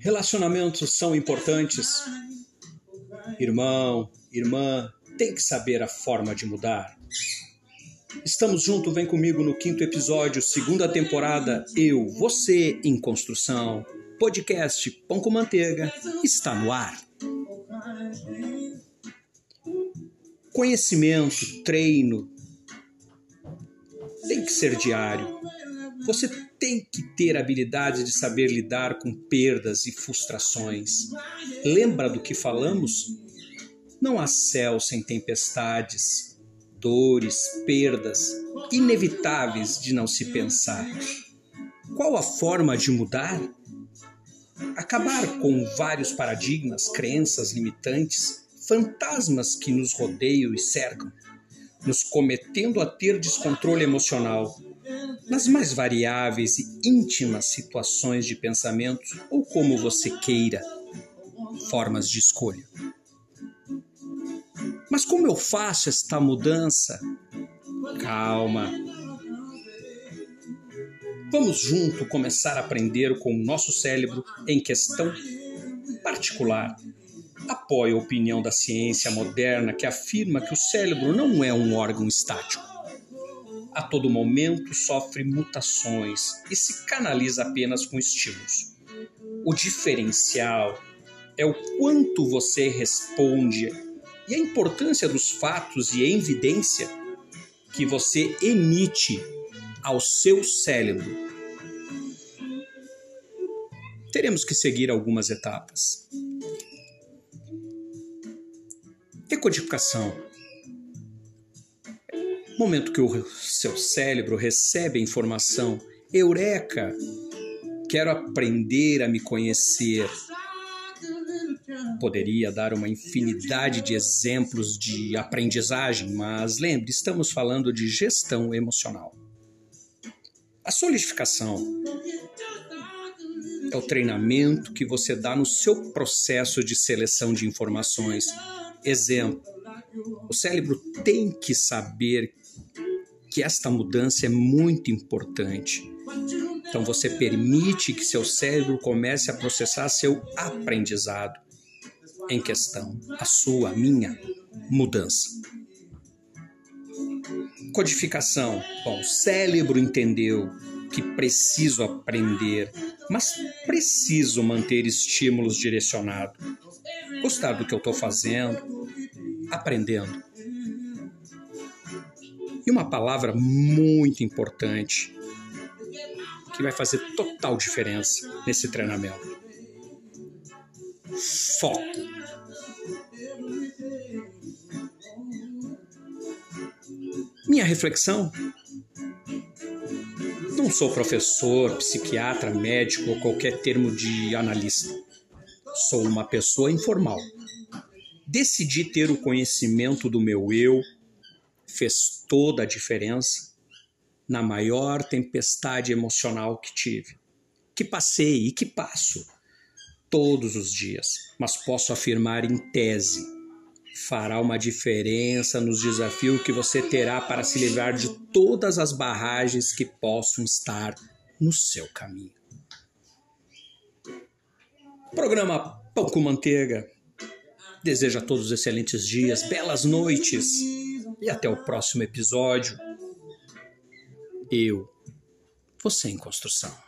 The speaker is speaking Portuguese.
Relacionamentos são importantes. Irmão, irmã, tem que saber a forma de mudar. Estamos juntos, vem comigo no quinto episódio, segunda temporada, Eu, Você em Construção. Podcast Pão com Manteiga está no ar. Conhecimento, treino, tem que ser diário. Você tem que ter habilidade de saber lidar com perdas e frustrações. Lembra do que falamos? Não há céu sem tempestades, dores, perdas inevitáveis de não se pensar. Qual a forma de mudar? Acabar com vários paradigmas, crenças limitantes, fantasmas que nos rodeiam e cercam, nos cometendo a ter descontrole emocional nas mais variáveis e íntimas situações de pensamento ou como você queira, formas de escolha. Mas como eu faço esta mudança? Calma. Vamos junto começar a aprender com o nosso cérebro em questão particular. Apoio a opinião da ciência moderna que afirma que o cérebro não é um órgão estático a todo momento sofre mutações e se canaliza apenas com estímulos. O diferencial é o quanto você responde e a importância dos fatos e evidência que você emite ao seu cérebro. Teremos que seguir algumas etapas. Decodificação Momento que o seu cérebro recebe a informação, eureka! Quero aprender a me conhecer. Poderia dar uma infinidade de exemplos de aprendizagem, mas lembre, estamos falando de gestão emocional. A solidificação é o treinamento que você dá no seu processo de seleção de informações. Exemplo: o cérebro tem que saber que esta mudança é muito importante. Então você permite que seu cérebro comece a processar seu aprendizado em questão, a sua, a minha mudança. Codificação. Bom, o cérebro entendeu que preciso aprender, mas preciso manter estímulos direcionados. Gostar do que eu estou fazendo, aprendendo. E uma palavra muito importante que vai fazer total diferença nesse treinamento: foco. Minha reflexão. Não sou professor, psiquiatra, médico ou qualquer termo de analista. Sou uma pessoa informal. Decidi ter o conhecimento do meu eu fez toda a diferença na maior tempestade emocional que tive, que passei e que passo todos os dias, mas posso afirmar em tese fará uma diferença nos desafios que você terá para se livrar de todas as barragens que possam estar no seu caminho. Programa Pão com Manteiga. Deseja a todos excelentes dias, belas noites e até o próximo episódio. Eu, você em construção.